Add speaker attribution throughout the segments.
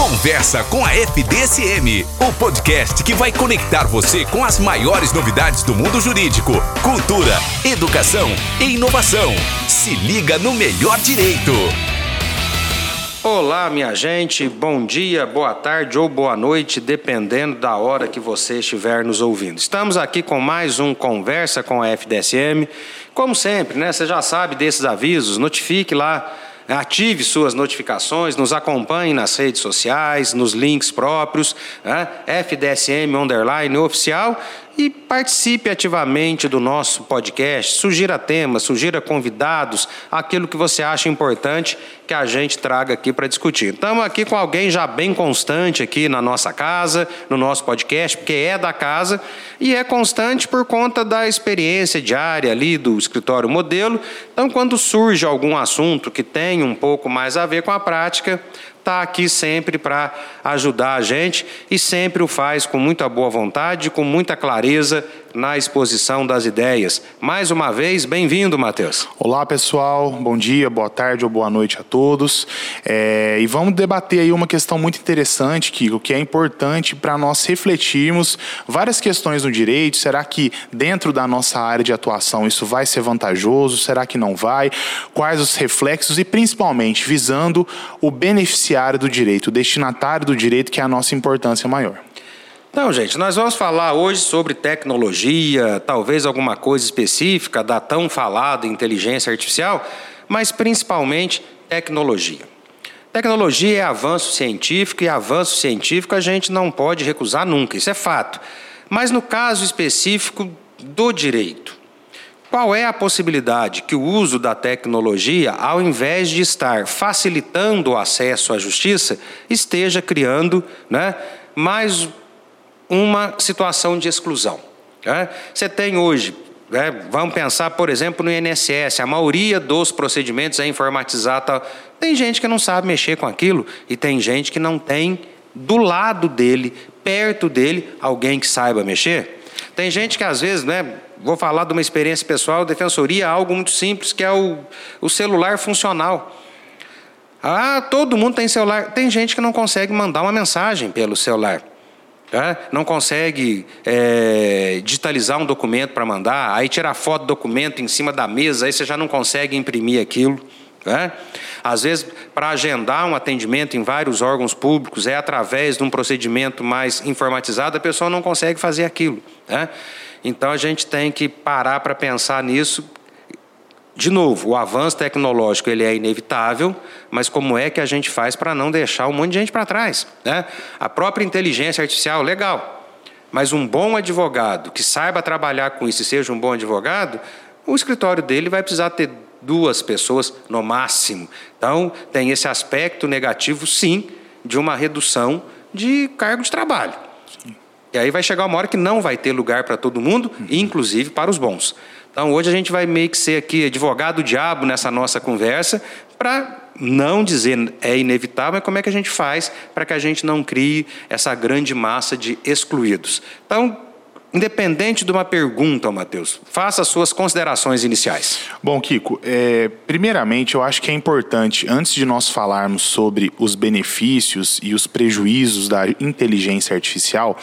Speaker 1: Conversa com a FDSM, o podcast que vai conectar você com as maiores novidades do mundo jurídico, cultura, educação e inovação. Se liga no melhor direito.
Speaker 2: Olá, minha gente, bom dia, boa tarde ou boa noite, dependendo da hora que você estiver nos ouvindo. Estamos aqui com mais um Conversa com a FDSM. Como sempre, né? Você já sabe desses avisos, notifique lá ative suas notificações, nos acompanhe nas redes sociais, nos links próprios, né? FDSM Underline Oficial e participe ativamente do nosso podcast. Sugira temas, sugira convidados, aquilo que você acha importante que a gente traga aqui para discutir. Estamos aqui com alguém já bem constante aqui na nossa casa, no nosso podcast, porque é da casa e é constante por conta da experiência diária ali do escritório modelo. Então, quando surge algum assunto que tem um pouco mais a ver com a prática, está aqui sempre para ajudar a gente e sempre o faz com muita boa vontade, com muita clareza na exposição das ideias. Mais uma vez, bem-vindo, Matheus.
Speaker 3: Olá, pessoal. Bom dia, boa tarde ou boa noite a todos. É, e vamos debater aí uma questão muito interessante, Kiko, que é importante para nós refletirmos várias questões no direito. Será que dentro da nossa área de atuação isso vai ser vantajoso? Será que não vai? Quais os reflexos e principalmente visando o beneficiário do direito, o destinatário do direito, que é a nossa importância maior.
Speaker 2: Então, gente, nós vamos falar hoje sobre tecnologia, talvez alguma coisa específica da tão falada inteligência artificial, mas principalmente tecnologia. Tecnologia é avanço científico e avanço científico a gente não pode recusar nunca, isso é fato. Mas no caso específico do direito, qual é a possibilidade que o uso da tecnologia, ao invés de estar facilitando o acesso à justiça, esteja criando né, mais uma situação de exclusão. Né? Você tem hoje, né, vamos pensar, por exemplo, no INSS, a maioria dos procedimentos é informatizado. Tal. Tem gente que não sabe mexer com aquilo e tem gente que não tem do lado dele, perto dele, alguém que saiba mexer. Tem gente que às vezes, né, vou falar de uma experiência pessoal, defensoria, algo muito simples, que é o, o celular funcional. Ah, todo mundo tem celular. Tem gente que não consegue mandar uma mensagem pelo celular. Tá? Não consegue é, digitalizar um documento para mandar, aí tirar foto do documento em cima da mesa, aí você já não consegue imprimir aquilo. Às vezes, para agendar um atendimento em vários órgãos públicos, é através de um procedimento mais informatizado, a pessoa não consegue fazer aquilo. Então, a gente tem que parar para pensar nisso, de novo, o avanço tecnológico ele é inevitável, mas como é que a gente faz para não deixar um monte de gente para trás? Né? A própria inteligência artificial, legal, mas um bom advogado que saiba trabalhar com isso e seja um bom advogado, o escritório dele vai precisar ter duas pessoas no máximo. Então, tem esse aspecto negativo, sim, de uma redução de cargo de trabalho. E aí vai chegar uma hora que não vai ter lugar para todo mundo, uhum. inclusive para os bons. Então, hoje a gente vai meio que ser aqui advogado diabo nessa nossa conversa, para não dizer é inevitável, mas como é que a gente faz para que a gente não crie essa grande massa de excluídos. Então, Independente de uma pergunta, Matheus, faça as suas considerações iniciais.
Speaker 3: Bom, Kiko, é, primeiramente eu acho que é importante, antes de nós falarmos sobre os benefícios e os prejuízos da inteligência artificial,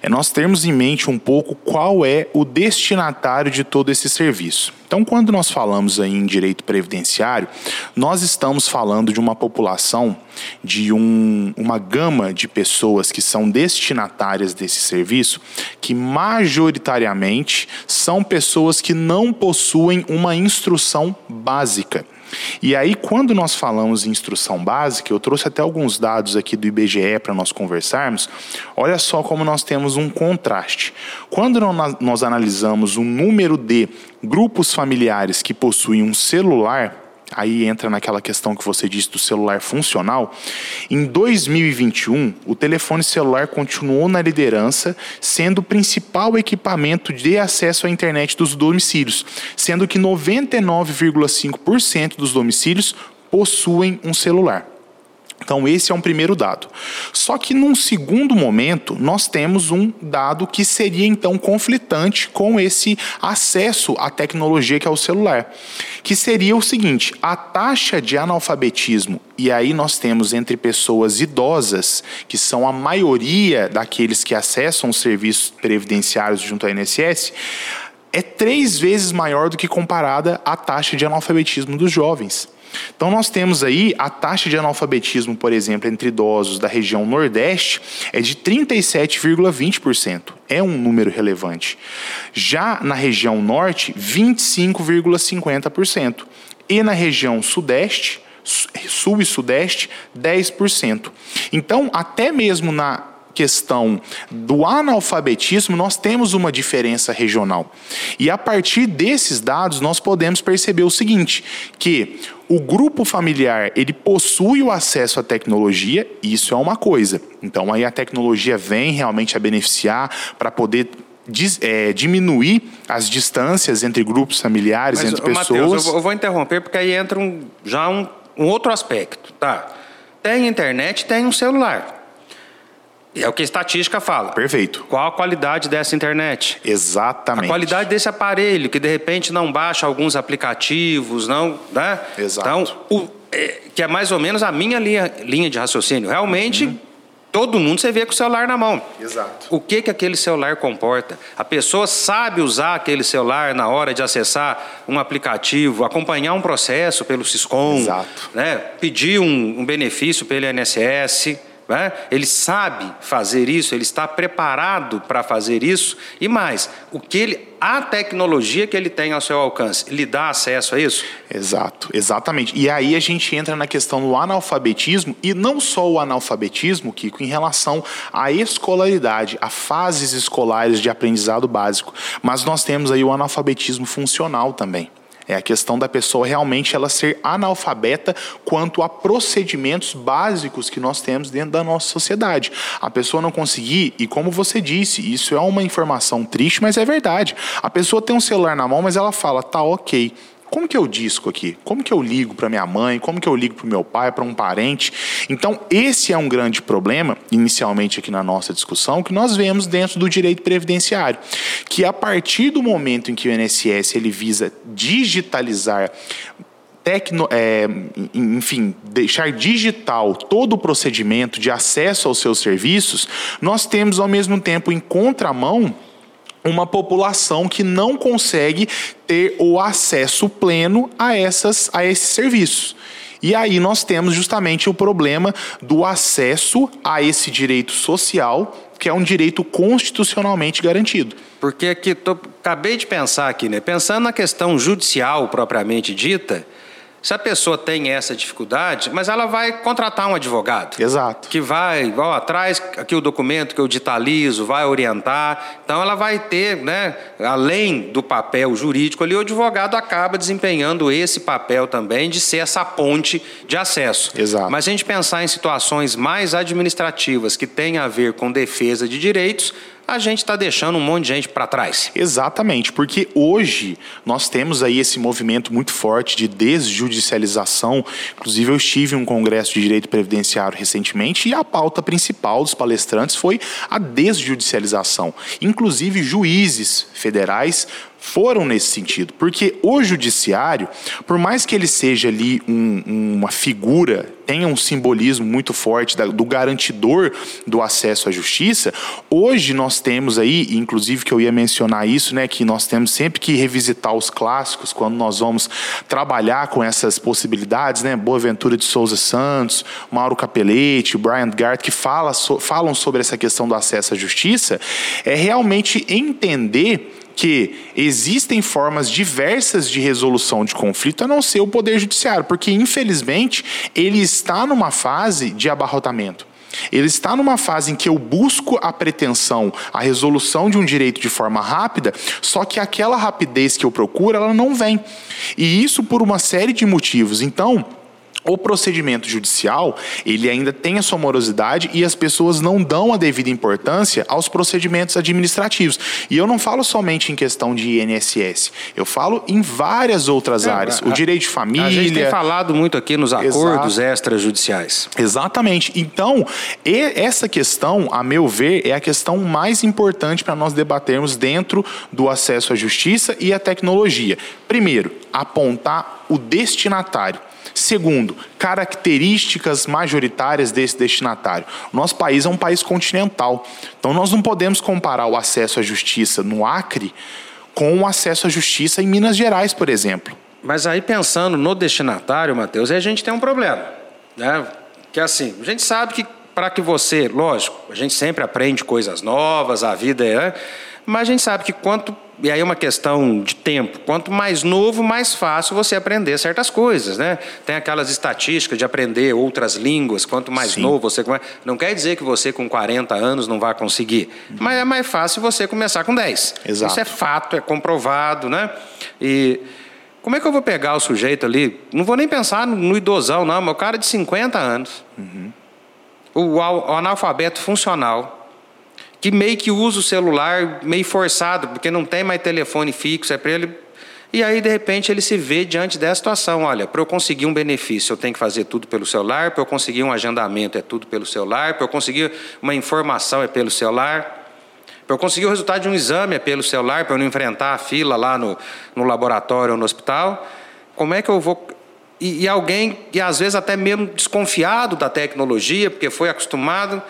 Speaker 3: é nós termos em mente um pouco qual é o destinatário de todo esse serviço. Então, quando nós falamos aí em direito previdenciário, nós estamos falando de uma população, de um, uma gama de pessoas que são destinatárias desse serviço, que majoritariamente são pessoas que não possuem uma instrução básica. E aí, quando nós falamos em instrução básica, eu trouxe até alguns dados aqui do IBGE para nós conversarmos. Olha só como nós temos um contraste. Quando nós analisamos o número de grupos familiares que possuem um celular, aí entra naquela questão que você disse do celular funcional. Em 2021, o telefone celular continuou na liderança, sendo o principal equipamento de acesso à internet dos domicílios, sendo que 99,5% dos domicílios possuem um celular. Então, esse é um primeiro dado. Só que num segundo momento, nós temos um dado que seria então conflitante com esse acesso à tecnologia que é o celular, que seria o seguinte: a taxa de analfabetismo, e aí nós temos entre pessoas idosas, que são a maioria daqueles que acessam os serviços previdenciários junto à INSS, é três vezes maior do que comparada à taxa de analfabetismo dos jovens. Então, nós temos aí a taxa de analfabetismo, por exemplo, entre idosos da região Nordeste é de 37,20%. É um número relevante. Já na região Norte, 25,50%. E na região Sudeste, Sul e Sudeste, 10%. Então, até mesmo na questão do analfabetismo, nós temos uma diferença regional. E a partir desses dados, nós podemos perceber o seguinte, que o grupo familiar, ele possui o acesso à tecnologia, isso é uma coisa. Então aí a tecnologia vem realmente a beneficiar para poder é, diminuir as distâncias entre grupos familiares, Mas, entre pessoas. Mateus,
Speaker 2: eu vou interromper porque aí entra um, já um, um outro aspecto, tá? Tem internet, tem um celular. É o que a estatística fala.
Speaker 3: Perfeito.
Speaker 2: Qual a qualidade dessa internet?
Speaker 3: Exatamente.
Speaker 2: A qualidade desse aparelho, que de repente não baixa alguns aplicativos, não. Né?
Speaker 3: Exato.
Speaker 2: Então, o, é, que é mais ou menos a minha linha, linha de raciocínio. Realmente. Uhum. Todo mundo você vê com o celular na mão.
Speaker 3: Exato.
Speaker 2: O que que aquele celular comporta? A pessoa sabe usar aquele celular na hora de acessar um aplicativo, acompanhar um processo pelo Siscom,
Speaker 3: Exato.
Speaker 2: né? pedir um, um benefício pelo INSS. Né? Ele sabe fazer isso, ele está preparado para fazer isso. E mais, o que ele, a tecnologia que ele tem ao seu alcance, lhe dá acesso a isso?
Speaker 3: Exato, exatamente. E aí a gente entra na questão do analfabetismo, e não só o analfabetismo, Kiko, em relação à escolaridade, a fases escolares de aprendizado básico, mas nós temos aí o analfabetismo funcional também. É a questão da pessoa realmente ela ser analfabeta quanto a procedimentos básicos que nós temos dentro da nossa sociedade. A pessoa não conseguir, e como você disse, isso é uma informação triste, mas é verdade. A pessoa tem um celular na mão, mas ela fala, tá ok como que eu disco aqui? Como que eu ligo para minha mãe? Como que eu ligo para o meu pai, para um parente? Então, esse é um grande problema, inicialmente aqui na nossa discussão, que nós vemos dentro do direito previdenciário, que a partir do momento em que o INSS ele visa digitalizar Tecno, é, enfim, deixar digital todo o procedimento de acesso aos seus serviços, nós temos ao mesmo tempo em contramão uma população que não consegue ter o acesso pleno a, essas, a esses serviços. E aí nós temos justamente o problema do acesso a esse direito social, que é um direito constitucionalmente garantido.
Speaker 2: Porque aqui, tô, acabei de pensar aqui, né? Pensando na questão judicial propriamente dita, se a pessoa tem essa dificuldade, mas ela vai contratar um advogado.
Speaker 3: Exato.
Speaker 2: Que vai, ó, traz aqui o documento que eu digitalizo, vai orientar. Então ela vai ter, né, além do papel jurídico ali, o advogado acaba desempenhando esse papel também de ser essa ponte de acesso.
Speaker 3: Exato.
Speaker 2: Mas se a gente pensar em situações mais administrativas que têm a ver com defesa de direitos, a gente está deixando um monte de gente para trás.
Speaker 3: Exatamente, porque hoje nós temos aí esse movimento muito forte de desjudicialização. Inclusive, eu estive em um congresso de direito previdenciário recentemente e a pauta principal dos palestrantes foi a desjudicialização. Inclusive, juízes federais foram nesse sentido, porque o judiciário, por mais que ele seja ali um, uma figura, tenha um simbolismo muito forte da, do garantidor do acesso à justiça, hoje nós temos aí, inclusive que eu ia mencionar isso, né, que nós temos sempre que revisitar os clássicos quando nós vamos trabalhar com essas possibilidades, né, Boaventura de Souza Santos, Mauro Capelletti, Brian Gart, que fala, so, falam sobre essa questão do acesso à justiça, é realmente entender que existem formas diversas de resolução de conflito a não ser o Poder Judiciário, porque infelizmente ele está numa fase de abarrotamento. Ele está numa fase em que eu busco a pretensão, a resolução de um direito de forma rápida, só que aquela rapidez que eu procuro, ela não vem. E isso por uma série de motivos. Então, o procedimento judicial, ele ainda tem a sua morosidade e as pessoas não dão a devida importância aos procedimentos administrativos. E eu não falo somente em questão de INSS, eu falo em várias outras é, áreas. A, o direito de família. A
Speaker 2: gente tem falado muito aqui nos acordos extrajudiciais.
Speaker 3: Exatamente. Então, essa questão, a meu ver, é a questão mais importante para nós debatermos dentro do acesso à justiça e à tecnologia. Primeiro, apontar o destinatário. Segundo, características majoritárias desse destinatário. Nosso país é um país continental, então nós não podemos comparar o acesso à justiça no Acre com o acesso à justiça em Minas Gerais, por exemplo.
Speaker 2: Mas aí pensando no destinatário, Matheus, a gente tem um problema, né? Que é assim, a gente sabe que para que você, lógico, a gente sempre aprende coisas novas, a vida é, mas a gente sabe que quanto e aí é uma questão de tempo. Quanto mais novo, mais fácil você aprender certas coisas, né? Tem aquelas estatísticas de aprender outras línguas. Quanto mais Sim. novo você não quer dizer que você com 40 anos não vai conseguir, mas é mais fácil você começar com 10.
Speaker 3: Exato.
Speaker 2: Isso é fato, é comprovado, né? E como é que eu vou pegar o sujeito ali? Não vou nem pensar no idosão, não, mas o cara de 50 anos. Uhum. O, o analfabeto funcional que meio que usa o celular meio forçado, porque não tem mais telefone fixo, é para ele. E aí, de repente, ele se vê diante dessa situação: olha, para eu conseguir um benefício, eu tenho que fazer tudo pelo celular, para eu conseguir um agendamento, é tudo pelo celular, para eu conseguir uma informação, é pelo celular. Para eu conseguir o resultado de um exame é pelo celular, para eu não enfrentar a fila lá no, no laboratório ou no hospital. Como é que eu vou. E, alguém, e às vezes até mesmo desconfiado da tecnologia, porque foi acostumado,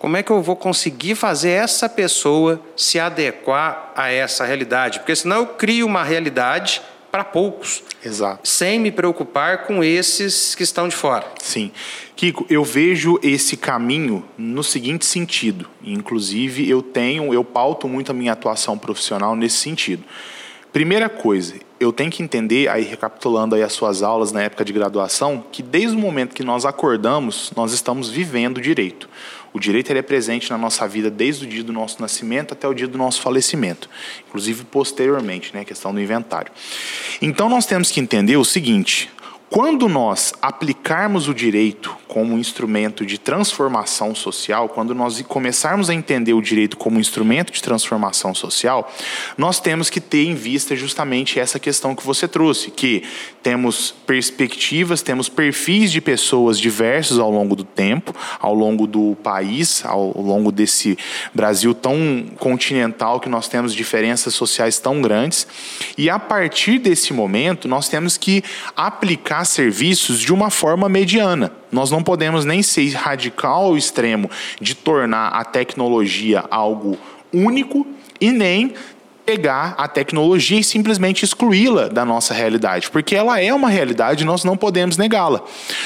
Speaker 2: como é que eu vou conseguir fazer essa pessoa se adequar a essa realidade? Porque senão eu crio uma realidade para poucos.
Speaker 3: Exato.
Speaker 2: Sem me preocupar com esses que estão de fora.
Speaker 3: Sim. Kiko, eu vejo esse caminho no seguinte sentido. Inclusive, eu tenho, eu pauto muito a minha atuação profissional nesse sentido. Primeira coisa, eu tenho que entender, aí recapitulando aí as suas aulas na época de graduação, que desde o momento que nós acordamos, nós estamos vivendo direito. O direito é presente na nossa vida desde o dia do nosso nascimento até o dia do nosso falecimento, inclusive posteriormente, né, a questão do inventário. Então nós temos que entender o seguinte: quando nós aplicarmos o direito como instrumento de transformação social, quando nós começarmos a entender o direito como instrumento de transformação social, nós temos que ter em vista justamente essa questão que você trouxe, que temos perspectivas, temos perfis de pessoas diversos ao longo do tempo, ao longo do país, ao longo desse Brasil tão continental que nós temos diferenças sociais tão grandes, e a partir desse momento nós temos que aplicar serviços de uma forma mediana. Nós não podemos nem ser radical ao extremo de tornar a tecnologia algo único e nem pegar a tecnologia e simplesmente excluí-la da nossa realidade, porque ela é uma realidade e nós não podemos negá-la.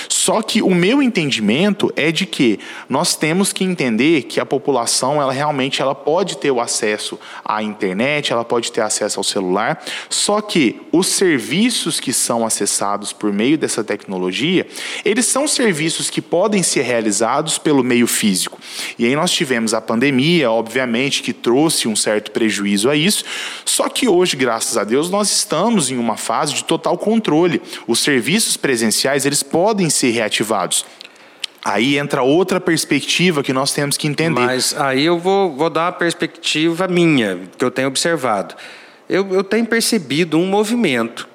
Speaker 3: Só que o meu entendimento é de que nós temos que entender que a população, ela realmente ela pode ter o acesso à internet, ela pode ter acesso ao celular, só que os serviços que são acessados por meio dessa tecnologia, eles são serviços que podem ser realizados pelo meio físico. E aí nós tivemos a pandemia, obviamente, que trouxe um certo prejuízo a isso, só que hoje, graças a Deus, nós estamos em uma fase de total controle. Os serviços presenciais, eles podem ser reativados. Aí entra outra perspectiva que nós temos que entender.
Speaker 2: Mas aí eu vou, vou dar uma perspectiva minha, que eu tenho observado. Eu, eu tenho percebido um movimento.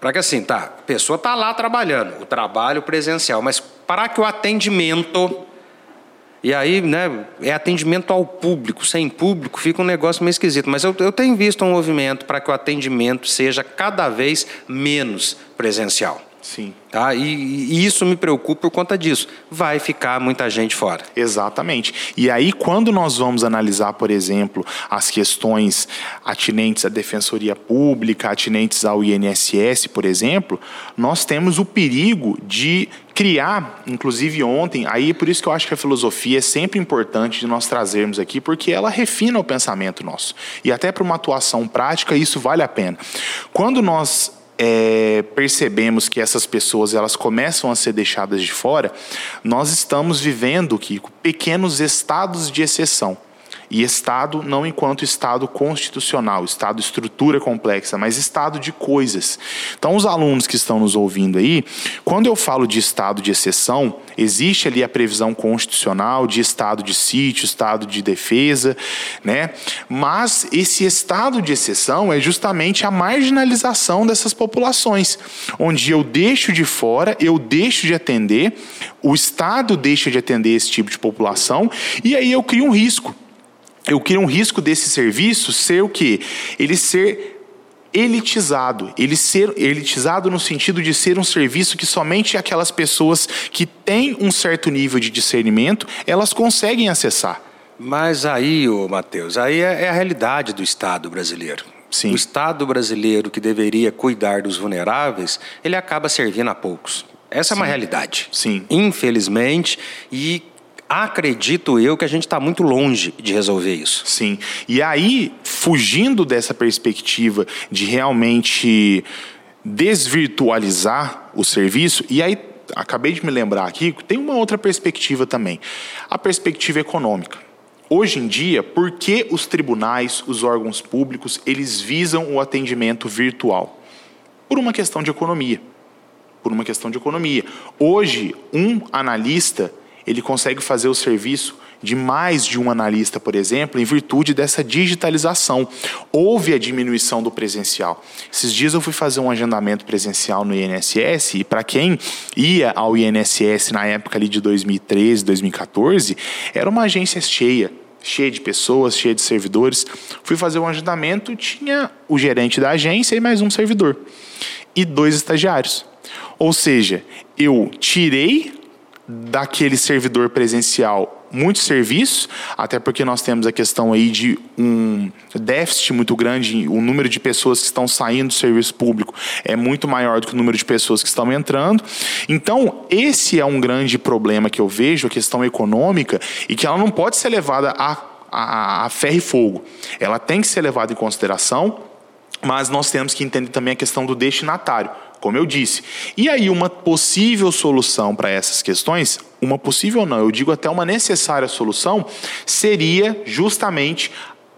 Speaker 2: Para que assim, tá, a pessoa está lá trabalhando, o trabalho presencial, mas para que o atendimento e aí, né, é atendimento ao público. Sem público fica um negócio meio esquisito. Mas eu, eu tenho visto um movimento para que o atendimento seja cada vez menos presencial.
Speaker 3: Sim.
Speaker 2: Tá? E, e, isso me preocupa por conta disso. Vai ficar muita gente fora.
Speaker 3: Exatamente. E aí, quando nós vamos analisar, por exemplo, as questões atinentes à defensoria pública, atinentes ao INSS, por exemplo, nós temos o perigo de criar, inclusive ontem, aí por isso que eu acho que a filosofia é sempre importante de nós trazermos aqui, porque ela refina o pensamento nosso. E até para uma atuação prática, isso vale a pena. Quando nós é, percebemos que essas pessoas elas começam a ser deixadas de fora, nós estamos vivendo, Kiko, pequenos estados de exceção. E Estado não enquanto Estado constitucional, Estado estrutura complexa, mas Estado de coisas. Então, os alunos que estão nos ouvindo aí, quando eu falo de Estado de exceção, existe ali a previsão constitucional de Estado de sítio, Estado de defesa, né? Mas esse Estado de exceção é justamente a marginalização dessas populações, onde eu deixo de fora, eu deixo de atender, o Estado deixa de atender esse tipo de população, e aí eu crio um risco eu crio um risco desse serviço ser o quê? Ele ser elitizado, ele ser elitizado no sentido de ser um serviço que somente aquelas pessoas que têm um certo nível de discernimento, elas conseguem acessar.
Speaker 2: Mas aí, ô Matheus, aí é, é a realidade do Estado brasileiro.
Speaker 3: Sim.
Speaker 2: O Estado brasileiro que deveria cuidar dos vulneráveis, ele acaba servindo a poucos. Essa Sim. é uma realidade.
Speaker 3: Sim.
Speaker 2: Infelizmente, e acredito eu que a gente está muito longe de resolver isso.
Speaker 3: Sim. E aí, fugindo dessa perspectiva de realmente desvirtualizar o serviço, e aí acabei de me lembrar aqui, tem uma outra perspectiva também, a perspectiva econômica. Hoje em dia, por que os tribunais, os órgãos públicos, eles visam o atendimento virtual? Por uma questão de economia. Por uma questão de economia. Hoje, um analista ele consegue fazer o serviço de mais de um analista, por exemplo, em virtude dessa digitalização. Houve a diminuição do presencial. Esses dias eu fui fazer um agendamento presencial no INSS e para quem ia ao INSS na época ali de 2013, 2014, era uma agência cheia, cheia de pessoas, cheia de servidores. Fui fazer um agendamento, tinha o gerente da agência e mais um servidor e dois estagiários. Ou seja, eu tirei daquele servidor presencial muitos serviços, até porque nós temos a questão aí de um déficit muito grande, o número de pessoas que estão saindo do serviço público é muito maior do que o número de pessoas que estão entrando. Então, esse é um grande problema que eu vejo, a questão econômica, e que ela não pode ser levada a, a, a ferro e fogo. Ela tem que ser levada em consideração, mas nós temos que entender também a questão do destinatário como eu disse. E aí, uma possível solução para essas questões, uma possível não, eu digo até uma necessária solução, seria justamente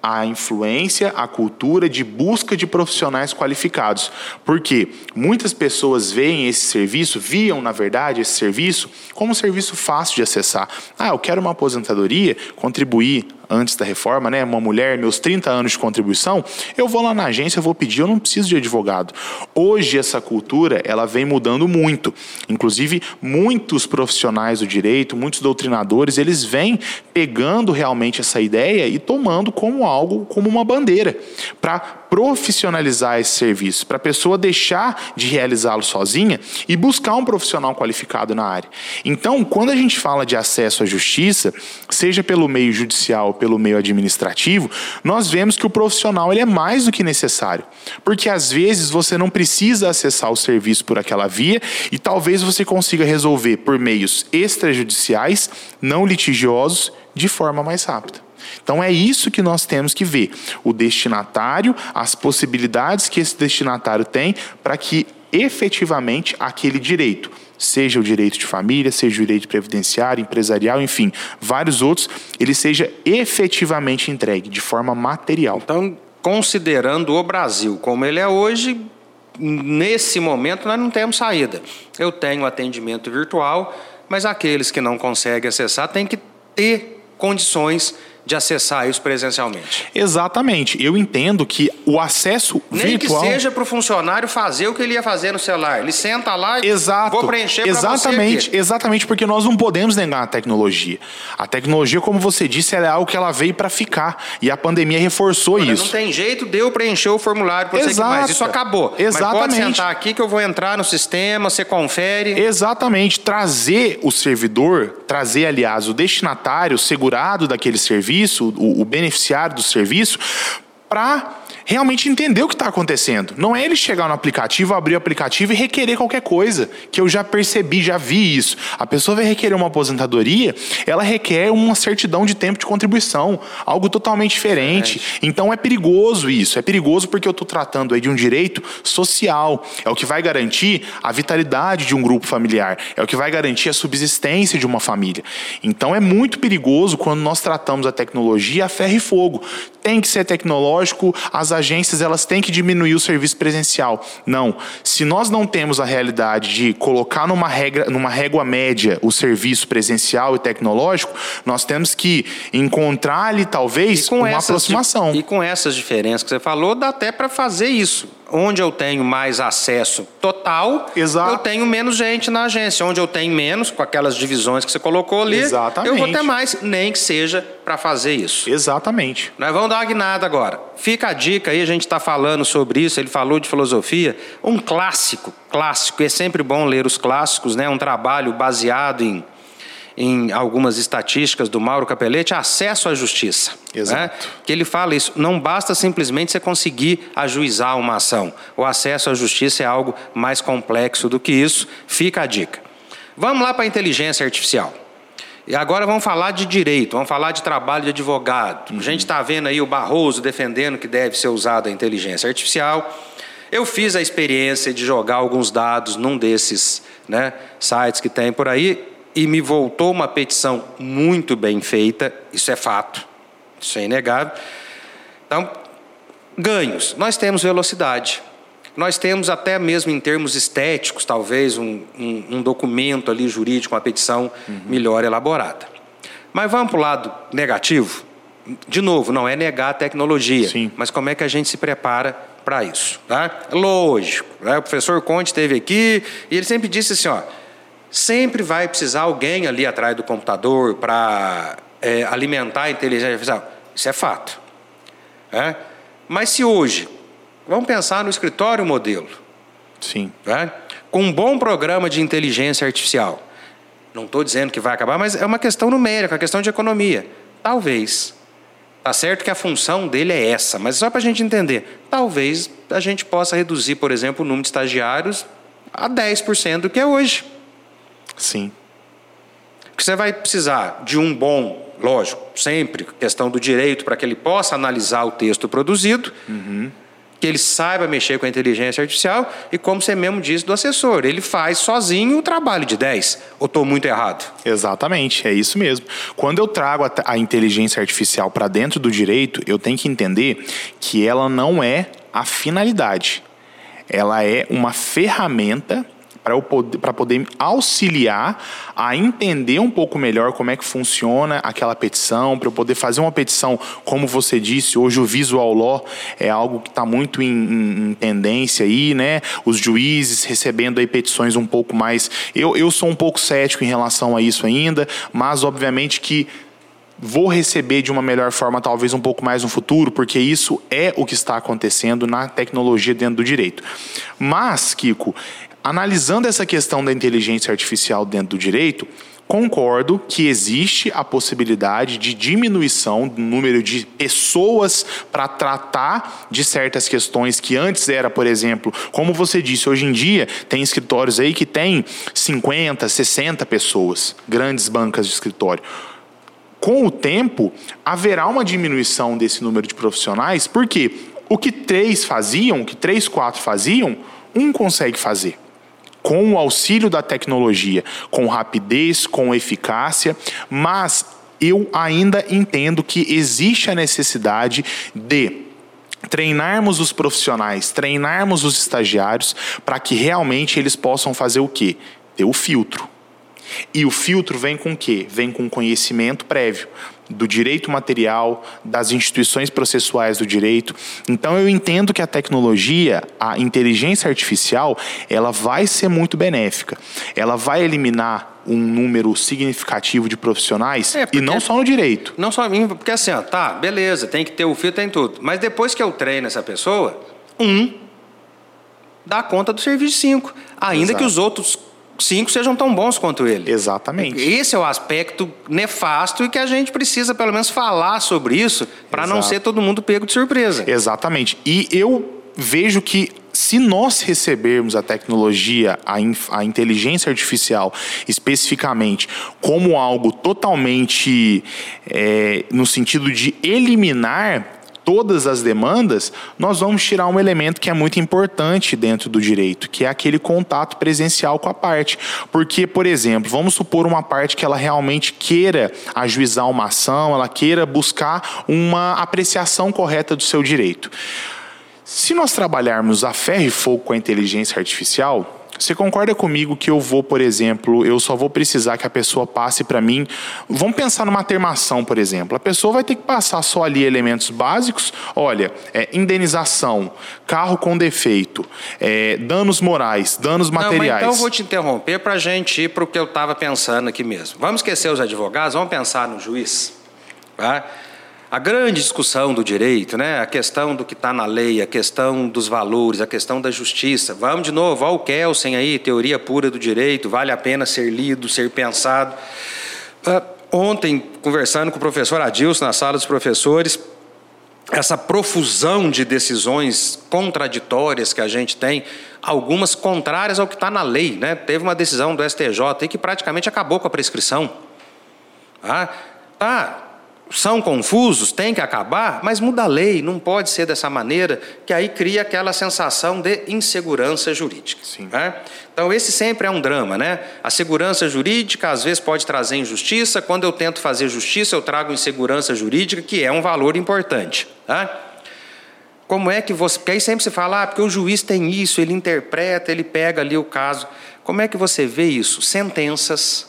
Speaker 3: a influência, a cultura de busca de profissionais qualificados. Porque muitas pessoas veem esse serviço, viam, na verdade, esse serviço como um serviço fácil de acessar. Ah, eu quero uma aposentadoria, contribuir antes da reforma, né, uma mulher, meus 30 anos de contribuição, eu vou lá na agência, eu vou pedir, eu não preciso de advogado. Hoje essa cultura, ela vem mudando muito. Inclusive, muitos profissionais do direito, muitos doutrinadores, eles vêm pegando realmente essa ideia e tomando como algo, como uma bandeira, para profissionalizar esse serviço, para a pessoa deixar de realizá-lo sozinha e buscar um profissional qualificado na área. Então, quando a gente fala de acesso à justiça, seja pelo meio judicial pelo meio administrativo, nós vemos que o profissional ele é mais do que necessário. Porque às vezes você não precisa acessar o serviço por aquela via e talvez você consiga resolver por meios extrajudiciais, não litigiosos, de forma mais rápida. Então é isso que nós temos que ver: o destinatário, as possibilidades que esse destinatário tem para que efetivamente aquele direito seja o direito de família, seja o direito previdenciário, empresarial, enfim, vários outros, ele seja efetivamente entregue de forma material.
Speaker 2: Então, considerando o Brasil como ele é hoje, nesse momento nós não temos saída. Eu tenho atendimento virtual, mas aqueles que não conseguem acessar têm que ter condições de acessar isso presencialmente.
Speaker 3: Exatamente. Eu entendo que o acesso
Speaker 2: Nem
Speaker 3: virtual...
Speaker 2: que seja para o funcionário fazer o que ele ia fazer no celular. Ele senta lá e
Speaker 3: Exato.
Speaker 2: vou preencher
Speaker 3: Exatamente, exatamente, porque nós não podemos negar a tecnologia. A tecnologia, como você disse, é algo que ela veio para ficar. E a pandemia reforçou
Speaker 2: Olha,
Speaker 3: isso.
Speaker 2: Não tem jeito de eu preencher o formulário para você mais. Isso acabou.
Speaker 3: Exatamente.
Speaker 2: Mas pode sentar aqui que eu vou entrar no sistema, você confere.
Speaker 3: Exatamente. Trazer o servidor, trazer, aliás, o destinatário segurado daquele serviço, o, o beneficiário do serviço, para realmente entender o que está acontecendo. Não é ele chegar no aplicativo, abrir o aplicativo e requerer qualquer coisa, que eu já percebi, já vi isso. A pessoa vai requerer uma aposentadoria, ela requer uma certidão de tempo de contribuição, algo totalmente diferente. É. Então é perigoso isso, é perigoso porque eu estou tratando aí de um direito social, é o que vai garantir a vitalidade de um grupo familiar, é o que vai garantir a subsistência de uma família. Então é muito perigoso quando nós tratamos a tecnologia a ferro e fogo. Tem que ser tecnológico, as agências elas têm que diminuir o serviço presencial. Não. Se nós não temos a realidade de colocar numa, regra, numa régua média o serviço presencial e tecnológico, nós temos que encontrar ali talvez uma aproximação.
Speaker 2: E com essas diferenças que você falou, dá até para fazer isso onde eu tenho mais acesso total, Exato. eu tenho menos gente na agência. Onde eu tenho menos, com aquelas divisões que você colocou ali, Exatamente. eu vou ter mais, nem que seja para fazer isso.
Speaker 3: Exatamente.
Speaker 2: Nós vamos dar uma guinada agora. Fica a dica aí, a gente está falando sobre isso, ele falou de filosofia. Um clássico, clássico, é sempre bom ler os clássicos, né? um trabalho baseado em em algumas estatísticas do Mauro Capelletti, acesso à justiça. Né? Exato. Né? Que ele fala isso, não basta simplesmente você conseguir ajuizar uma ação. O acesso à justiça é algo mais complexo do que isso. Fica a dica. Vamos lá para a inteligência artificial. E agora vamos falar de direito, vamos falar de trabalho de advogado. Uhum. A gente está vendo aí o Barroso defendendo que deve ser usada a inteligência artificial. Eu fiz a experiência de jogar alguns dados num desses né, sites que tem por aí e me voltou uma petição muito bem feita, isso é fato, isso é inegável. Então, ganhos. Nós temos velocidade. Nós temos até mesmo em termos estéticos, talvez, um, um, um documento ali jurídico, uma petição uhum. melhor elaborada. Mas vamos para o lado negativo? De novo, não é negar a tecnologia, Sim. mas como é que a gente se prepara para isso? Tá? Lógico. Né? O professor Conte esteve aqui e ele sempre disse assim: ó, Sempre vai precisar alguém ali atrás do computador para é, alimentar a inteligência artificial. Isso é fato. É? Mas se hoje, vamos pensar no escritório modelo.
Speaker 3: Sim.
Speaker 2: É? Com um bom programa de inteligência artificial. Não estou dizendo que vai acabar, mas é uma questão numérica, uma questão de economia. Talvez. Tá certo que a função dele é essa, mas só para a gente entender. Talvez a gente possa reduzir, por exemplo, o número de estagiários a 10% do que é hoje.
Speaker 3: Sim.
Speaker 2: Porque você vai precisar de um bom, lógico, sempre questão do direito para que ele possa analisar o texto produzido, uhum. que ele saiba mexer com a inteligência artificial e, como você mesmo disse do assessor, ele faz sozinho o trabalho de 10. Ou estou muito errado?
Speaker 3: Exatamente, é isso mesmo. Quando eu trago a, a inteligência artificial para dentro do direito, eu tenho que entender que ela não é a finalidade. Ela é uma ferramenta para poder, poder auxiliar a entender um pouco melhor como é que funciona aquela petição, para eu poder fazer uma petição, como você disse, hoje o visual law é algo que está muito em, em, em, tendência aí, né? Os juízes recebendo aí petições um pouco mais. Eu, eu sou um pouco cético em relação a isso ainda, mas obviamente que vou receber de uma melhor forma, talvez um pouco mais no futuro, porque isso é o que está acontecendo na tecnologia dentro do direito. Mas, Kiko, Analisando essa questão da inteligência artificial dentro do direito, concordo que existe a possibilidade de diminuição do número de pessoas para tratar de certas questões que antes era, por exemplo, como você disse, hoje em dia tem escritórios aí que tem 50, 60 pessoas, grandes bancas de escritório. Com o tempo, haverá uma diminuição desse número de profissionais, porque o que três faziam, o que três, quatro faziam, um consegue fazer com o auxílio da tecnologia, com rapidez, com eficácia, mas eu ainda entendo que existe a necessidade de treinarmos os profissionais, treinarmos os estagiários para que realmente eles possam fazer o quê? Ter o filtro. E o filtro vem com o quê? Vem com conhecimento prévio do direito material, das instituições processuais do direito. Então eu entendo que a tecnologia, a inteligência artificial, ela vai ser muito benéfica. Ela vai eliminar um número significativo de profissionais é, e não só no direito.
Speaker 2: Não só porque assim, ó, tá, beleza, tem que ter o fio, tem tudo. Mas depois que eu treino essa pessoa, um dá conta do serviço cinco, ainda Exato. que os outros cinco sejam tão bons quanto ele.
Speaker 3: Exatamente.
Speaker 2: Esse é o aspecto nefasto e que a gente precisa, pelo menos, falar sobre isso para não ser todo mundo pego de surpresa.
Speaker 3: Exatamente. E eu vejo que se nós recebermos a tecnologia, a, a, inteligência artificial especificamente, como algo totalmente é, no sentido de eliminar todas as demandas, nós vamos tirar um elemento que é muito importante dentro do direito, que é aquele contato presencial com a parte. Porque, por exemplo, vamos supor uma parte que ela realmente queira ajuizar uma ação, ela queira buscar uma apreciação correta do seu direito. Se nós trabalharmos a ferro e fogo com a inteligência artificial, você concorda comigo que eu vou, por exemplo, eu só vou precisar que a pessoa passe para mim? Vamos pensar numa termação, por exemplo. A pessoa vai ter que passar só ali elementos básicos. Olha, é, indenização, carro com defeito, é, danos morais, danos materiais. Não,
Speaker 2: então eu vou te interromper para a gente ir para o que eu estava pensando aqui mesmo. Vamos esquecer os advogados, vamos pensar no juiz. Tá? A grande discussão do direito, né? a questão do que está na lei, a questão dos valores, a questão da justiça. Vamos de novo ao Kelsen aí, teoria pura do direito, vale a pena ser lido, ser pensado. Uh, ontem, conversando com o professor Adilson na sala dos professores, essa profusão de decisões contraditórias que a gente tem, algumas contrárias ao que está na lei. Né? Teve uma decisão do STJ que praticamente acabou com a prescrição. Ah, tá, são confusos, tem que acabar, mas muda a lei, não pode ser dessa maneira, que aí cria aquela sensação de insegurança jurídica. Né? Então, esse sempre é um drama, né? A segurança jurídica às vezes pode trazer injustiça, quando eu tento fazer justiça, eu trago insegurança jurídica, que é um valor importante. Tá? Como é que você. Porque aí sempre se fala, ah, porque o juiz tem isso, ele interpreta, ele pega ali o caso. Como é que você vê isso? Sentenças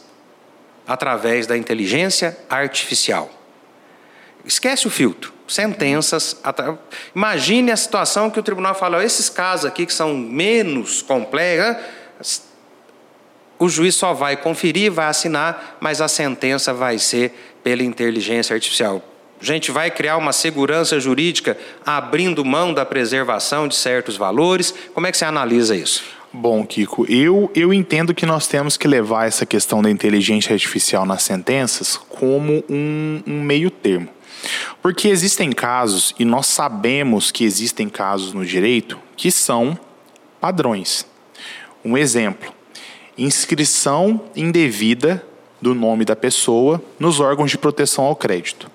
Speaker 2: através da inteligência artificial. Esquece o filtro. Sentenças. Imagine a situação que o tribunal fala: esses casos aqui que são menos complexos, o juiz só vai conferir, vai assinar, mas a sentença vai ser pela inteligência artificial. A gente vai criar uma segurança jurídica abrindo mão da preservação de certos valores. Como é que você analisa isso?
Speaker 3: Bom, Kiko, eu, eu entendo que nós temos que levar essa questão da inteligência artificial nas sentenças como um, um meio termo. Porque existem casos, e nós sabemos que existem casos no direito, que são padrões. Um exemplo: inscrição indevida do nome da pessoa nos órgãos de proteção ao crédito.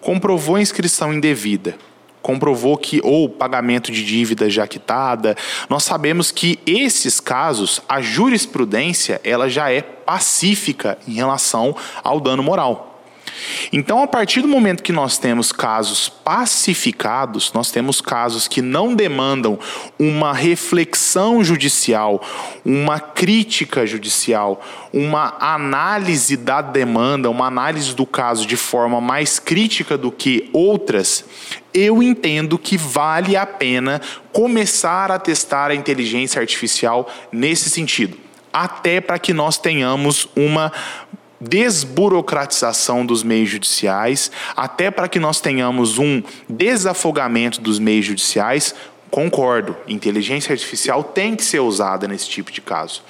Speaker 3: Comprovou a inscrição indevida, comprovou que ou pagamento de dívida já quitada, nós sabemos que esses casos a jurisprudência ela já é pacífica em relação ao dano moral. Então, a partir do momento que nós temos casos pacificados, nós temos casos que não demandam uma reflexão judicial, uma crítica judicial, uma análise da demanda, uma análise do caso de forma mais crítica do que outras, eu entendo que vale a pena começar a testar a inteligência artificial nesse sentido. Até para que nós tenhamos uma desburocratização dos meios judiciais, até para que nós tenhamos um desafogamento dos meios judiciais, Concordo, inteligência artificial tem que ser usada nesse tipo de caso.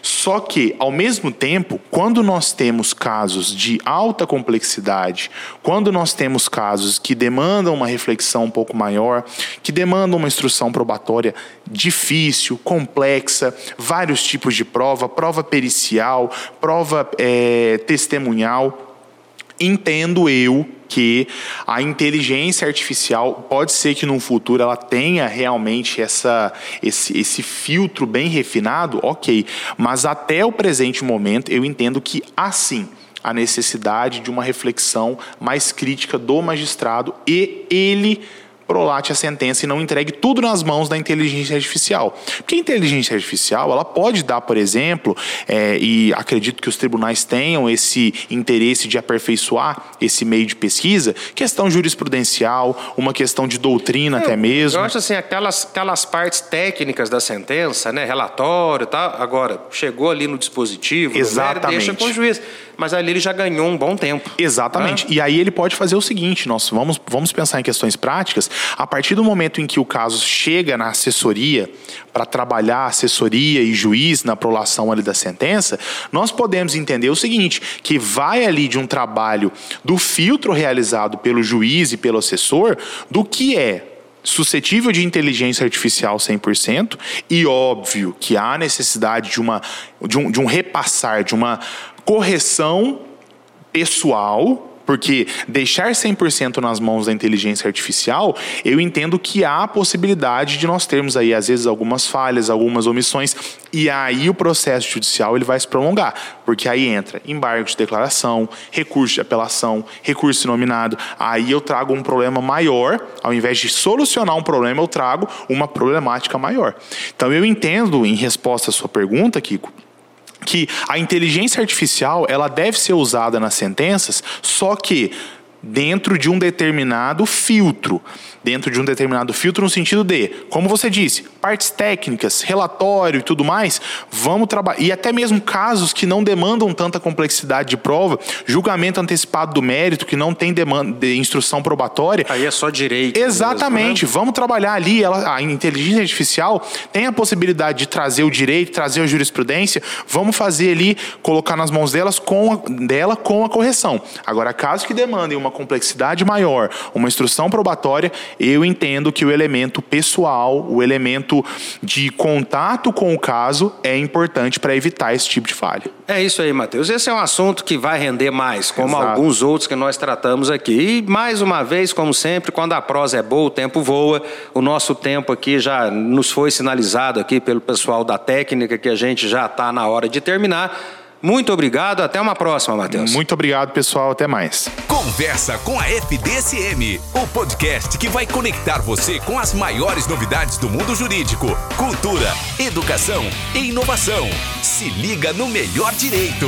Speaker 3: Só que, ao mesmo tempo, quando nós temos casos de alta complexidade, quando nós temos casos que demandam uma reflexão um pouco maior, que demandam uma instrução probatória difícil, complexa, vários tipos de prova, prova pericial, prova é, testemunhal, entendo eu que a inteligência artificial pode ser que no futuro ela tenha realmente essa, esse, esse filtro bem refinado, ok. Mas até o presente momento eu entendo que assim a necessidade de uma reflexão mais crítica do magistrado e ele prolate a sentença e não entregue tudo nas mãos da inteligência artificial. Porque a inteligência artificial, ela pode dar, por exemplo, é, e acredito que os tribunais tenham esse interesse de aperfeiçoar esse meio de pesquisa, questão jurisprudencial, uma questão de doutrina até mesmo.
Speaker 2: Eu acho assim, aquelas, aquelas partes técnicas da sentença, né, relatório e tal, agora, chegou ali no dispositivo,
Speaker 3: Exatamente.
Speaker 2: deixa com o juiz. Mas ali ele já ganhou um bom tempo.
Speaker 3: Exatamente. E aí ele pode fazer o seguinte: nós vamos, vamos pensar em questões práticas. A partir do momento em que o caso chega na assessoria para trabalhar assessoria e juiz na prolação ali da sentença, nós podemos entender o seguinte: que vai ali de um trabalho do filtro realizado pelo juiz e pelo assessor do que é suscetível de inteligência artificial 100% e óbvio que há necessidade de, uma, de, um, de um repassar, de uma correção pessoal porque deixar 100% nas mãos da inteligência artificial, eu entendo que há a possibilidade de nós termos aí, às vezes, algumas falhas, algumas omissões, e aí o processo judicial ele vai se prolongar, porque aí entra embargo de declaração, recurso de apelação, recurso nominado, aí eu trago um problema maior, ao invés de solucionar um problema, eu trago uma problemática maior. Então eu entendo, em resposta à sua pergunta, Kiko, que a inteligência artificial ela deve ser usada nas sentenças, só que dentro de um determinado filtro dentro de um determinado filtro, no sentido de, como você disse, partes técnicas, relatório e tudo mais, vamos trabalhar. E até mesmo casos que não demandam tanta complexidade de prova, julgamento antecipado do mérito, que não tem demanda de instrução probatória.
Speaker 2: Aí é só direito.
Speaker 3: Exatamente. Mesmo, né? Vamos trabalhar ali. Ela, a inteligência artificial tem a possibilidade de trazer o direito, trazer a jurisprudência. Vamos fazer ali, colocar nas mãos delas com a, dela com a correção. Agora, casos que demandem uma complexidade maior, uma instrução probatória, eu entendo que o elemento pessoal, o elemento de contato com o caso é importante para evitar esse tipo de falha.
Speaker 2: É isso aí, Matheus. Esse é um assunto que vai render mais, como Exato. alguns outros que nós tratamos aqui. E mais uma vez, como sempre, quando a prosa é boa, o tempo voa. O nosso tempo aqui já nos foi sinalizado aqui pelo pessoal da técnica que a gente já está na hora de terminar. Muito obrigado, até uma próxima, Matheus.
Speaker 3: Muito obrigado, pessoal, até mais.
Speaker 1: Conversa com a FDSM, o podcast que vai conectar você com as maiores novidades do mundo jurídico, cultura, educação e inovação. Se liga no melhor direito.